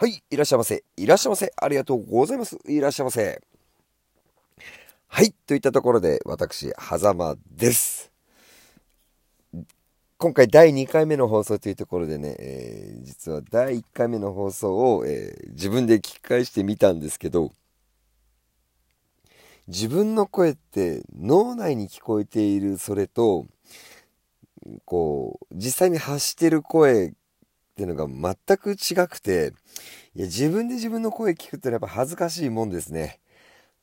はい、いらっしゃいませ。いらっしゃいませ。ありがとうございます。いらっしゃいませ。はい、といったところで、私、狭間です。今回第2回目の放送というところでね、えー、実は第1回目の放送を、えー、自分で聞き返してみたんですけど、自分の声って脳内に聞こえているそれと、こう、実際に発してる声っていうのが全く違くて、いや、自分で自分の声聞くってのはやっぱ恥ずかしいもんですね。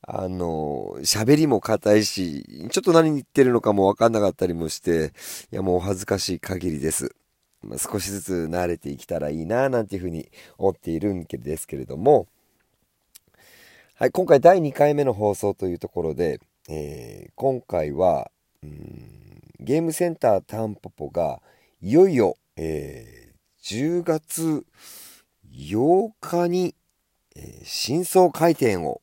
あの、喋りも硬いし、ちょっと何言ってるのかもわかんなかったりもして、いや、もうお恥ずかしい限りです。まあ、少しずつ慣れていけたらいいな、なんていうふうに思っているんですけれども、はい、今回第2回目の放送というところで、えー、今回は、うんゲームセンタータンポポがいよいよ、えー10月8日に、えー、真相回転を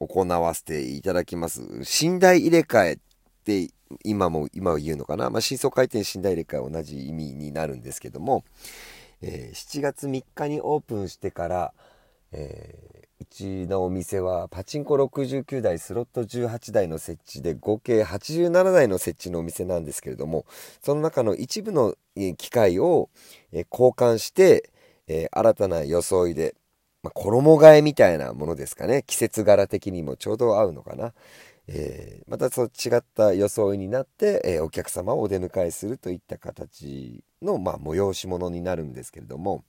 行わせていただきます。寝台入れ替えって今も、今は言うのかな？まあ、真相回転、寝台入れ替え同じ意味になるんですけども、えー、7月3日にオープンしてから、えちのお店はパチンコ69台、スロット18台の設置で合計87台の設置のお店なんですけれども、その中の一部の機械を交換して、新たな装いで、まあ、衣替えみたいなものですかね。季節柄的にもちょうど合うのかな。えー、またそう違った装いになって、え、お客様をお出迎えするといった形の、まあ、催し物になるんですけれども、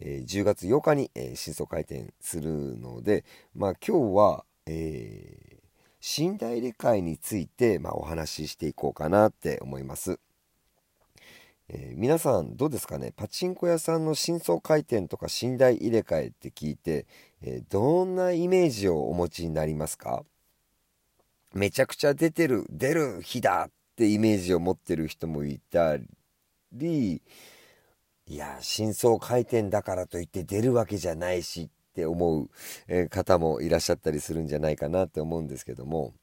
えー、10月8日に、えー、新装開店するので、まあ、今日は、えー、寝台入れ替えについて、まあ、お話ししていこうかなって思います。えー、皆さんどうですかね？パチンコ屋さんの新装開店とか寝台入れ替えって聞いて、えー、どんなイメージをお持ちになりますか？めちゃくちゃ出てる出る日だってイメージを持ってる人もいたりいや、真相回転だからといって出るわけじゃないしって思う、方もいらっしゃったりするんじゃないかなって思うんですけども、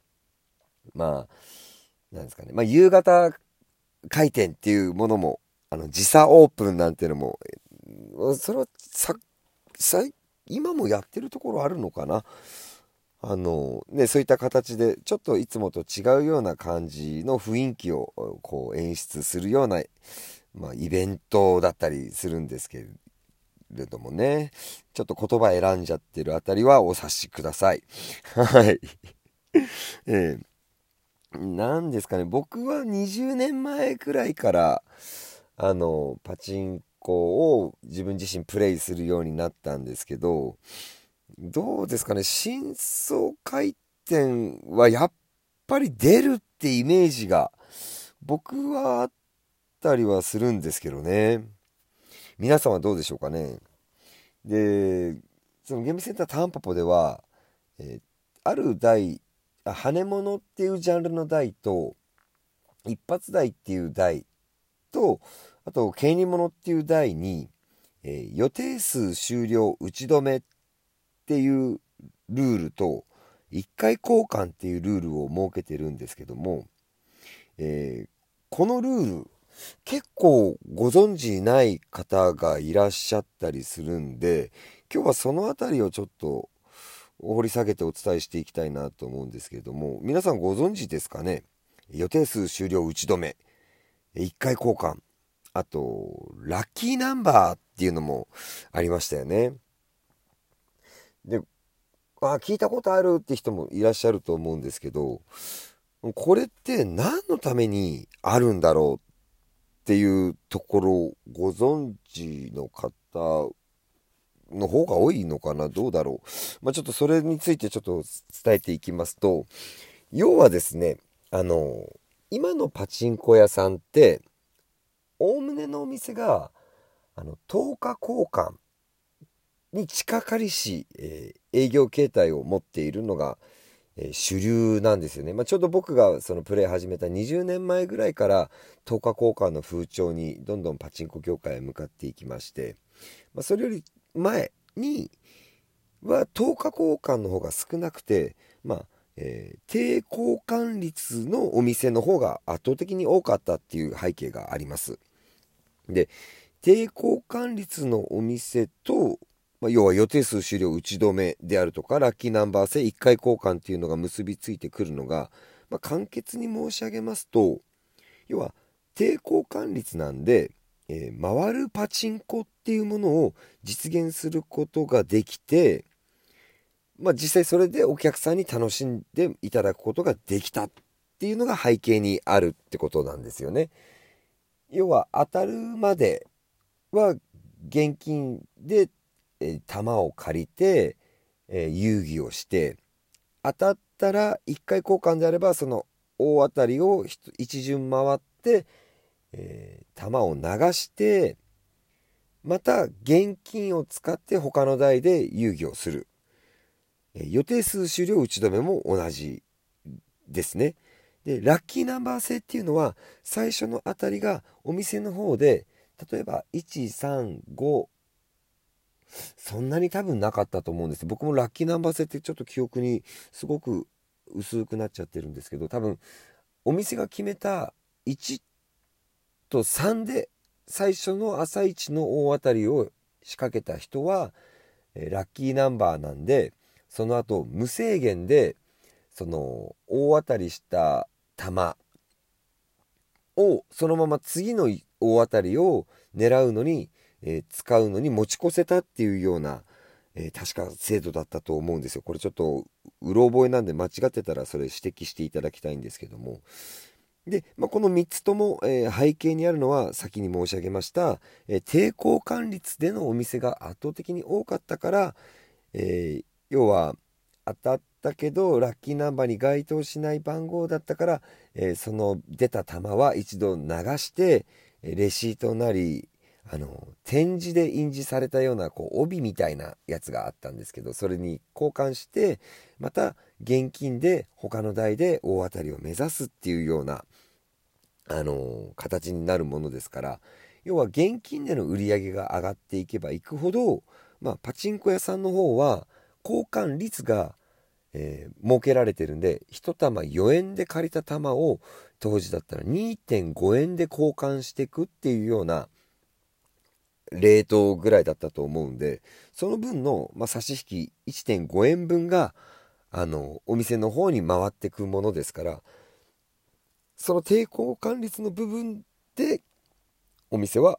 まあ、なんですかね。まあ、夕方回転っていうものも、あの、時差オープンなんていうのも、それはさ、さ、今もやってるところあるのかな？あの、ね、そういった形で、ちょっといつもと違うような感じの雰囲気を、こう、演出するような、まあ、イベントだったりするんですけれどもね、ちょっと言葉選んじゃってるあたりはお察しください。はい。えー、なんですかね、僕は20年前くらいから、あの、パチンコを自分自身プレイするようになったんですけど、どうですかね、真相回転はやっぱり出るってイメージが僕はあったりはするんですけどね。皆さんはどうでしょうかね。で、そのゲームセンタータンポポでは、えー、ある台、羽物っていうジャンルの台と、一発台っていう台と、あと、権利物っていう台に、えー、予定数終了打ち止めっていうルールと、1回交換っていうルールを設けてるんですけども、えー、このルール結構ご存知ない方がいらっしゃったりするんで今日はその辺りをちょっと掘り下げてお伝えしていきたいなと思うんですけれども皆さんご存知ですかね？予定数終了打ち止め。1回交換。あとラッキーナンバーっていうのもありましたよね。であ聞いたことあるって人もいらっしゃると思うんですけどこれって何のためにあるんだろうっていうところご存知の方の方が多いのかな？どうだろう？まあ、ちょっとそれについてちょっと伝えていきますと、要はですね、あの、今のパチンコ屋さんって、おおむねのお店が、あの、10日交換に近かりし、えー、営業形態を持っているのが、えー、主流なんですよね。まあ、ちょうど僕がそのプレイ始めた20年前ぐらいから10日交換の風潮にどんどんパチンコ業界へ向かっていきまして、まあ、それより前には10日交換の方が少なくて、まあえー、低交換率のお店の方が圧倒的に多かったっていう背景があります。で低交換率のお店と、まあ、要は予定数終了打ち止めであるとかラッキーナンバー制1回交換っていうのが結びついてくるのが、まあ、簡潔に申し上げますと要は低交換率なんで、えー、回るパチンコっていうものを実現することができて、まあ、実際それでお客さんに楽しんでいただくことができたっていうのが背景にあるってことなんですよね。要は当たるまでは現金で、えー、玉を借りて、え、遊戯をして当たったら1回交換であればその大当たりを一巡回って、えー、玉を流してまた現金を使って他の台で遊戯をする、えー、予定数終了打ち止めも同じですね。でラッキーナンバー制っていうのは最初の当たりがお店の方で例えば135そんなに多分なかったと思うんです。僕もラッキーナンバー制ってちょっと記憶にすごく薄くなっちゃってるんですけど多分お店が決めた1と3で最初の朝一の大当たりを仕掛けた人はえラッキーナンバーなんでその後無制限でその大当たりした球をそのまま次の大当たりを狙うのに、えー、使うのに持ち越せたっていうような、えー、確か制度だったと思うんですよ。これちょっとうろ覚えなんで間違ってたらそれ指摘していただきたいんですけども。で、まあ、この3つとも、えー、背景にあるのは先に申し上げました、え抵抗管率でのお店が圧倒的に多かったから、え要は当たったけどラッキーナンバーに該当しない番号だったから、えその出た球は一度流してレシートなりあの展示で印字されたようなこう帯みたいなやつがあったんですけどそれに交換してまた現金で他の台で大当たりを目指すっていうようなあの形になるものですから要は現金での売り上げが上がっていけばいくほど、まあ、パチンコ屋さんの方は交換率が、えー、設けられてるんで1玉4円で借りた玉を当時だったら2.5円で交換していくっていうようなレートぐらいだったと思うんでその分の、まあ、差し引き1.5円分があのお店の方に回ってくものですからその抵抗管率の部分でお店は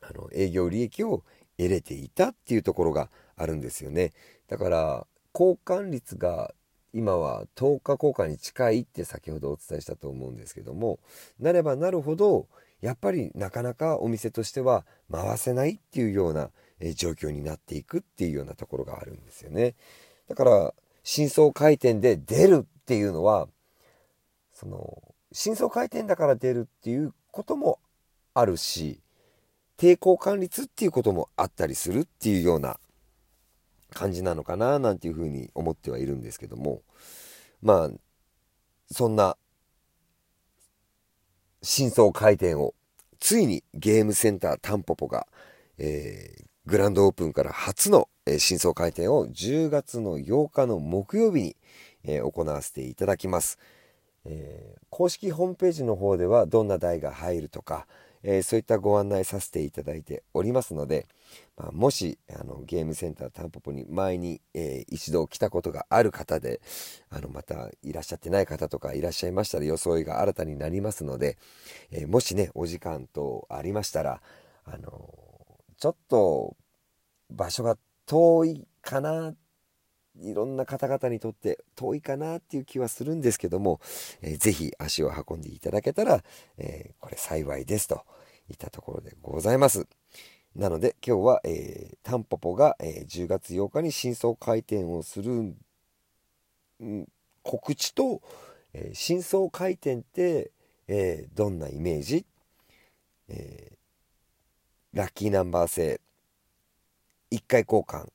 あの営業利益を得れていたっていうところがあるんですよね。だから交換率が今は10日交換に近いって先ほどお伝えしたと思うんですけどもなればなるほどやっぱりなかなかお店としては回せないっていうような状況になっていくっていうようなところがあるんですよね。だから深層回転で出るっていうのはその深層回転だから出るっていうこともあるし抵抗感率っていうこともあったりするっていうような感じなのかななんていうふうに思ってはいるんですけどもまあそんな真相回転をついにゲームセンタータンポポが、えー、グランドオープンから初の、えー、真相回転を10月の8日の木曜日に、えー、行わせていただきます、えー、公式ホームページの方ではどんな台が入るとか、え、そういったご案内させていただいておりますので、まあ、もしあのゲームセンタータンポポに前に、えー、一度来たことがある方であのまたいらっしゃってない方とかいらっしゃいましたら装いが新たになりますので、えー、もしねお時間とありましたらあのちょっと場所が遠いかないろんな方々にとって遠いかなっていう気はするんですけども、えー、ぜひ足を運んでいただけたら、えー、これ幸いですといったところでございます。なので今日は、えー、タンポポが、えー、10月8日に真相回転をする、うん告知と、えー、真相回転って、えー、どんなイメージ、えー、ラッキーナンバー制。1回交換。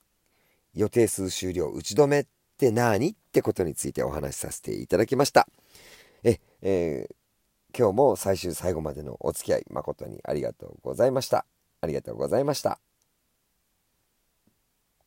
予定数終了。打ち止めって何？ってことについてお話しさせていただきました。え、えー、今日も最終最後までのお付き合い誠にありがとうございました。ありがとうございました。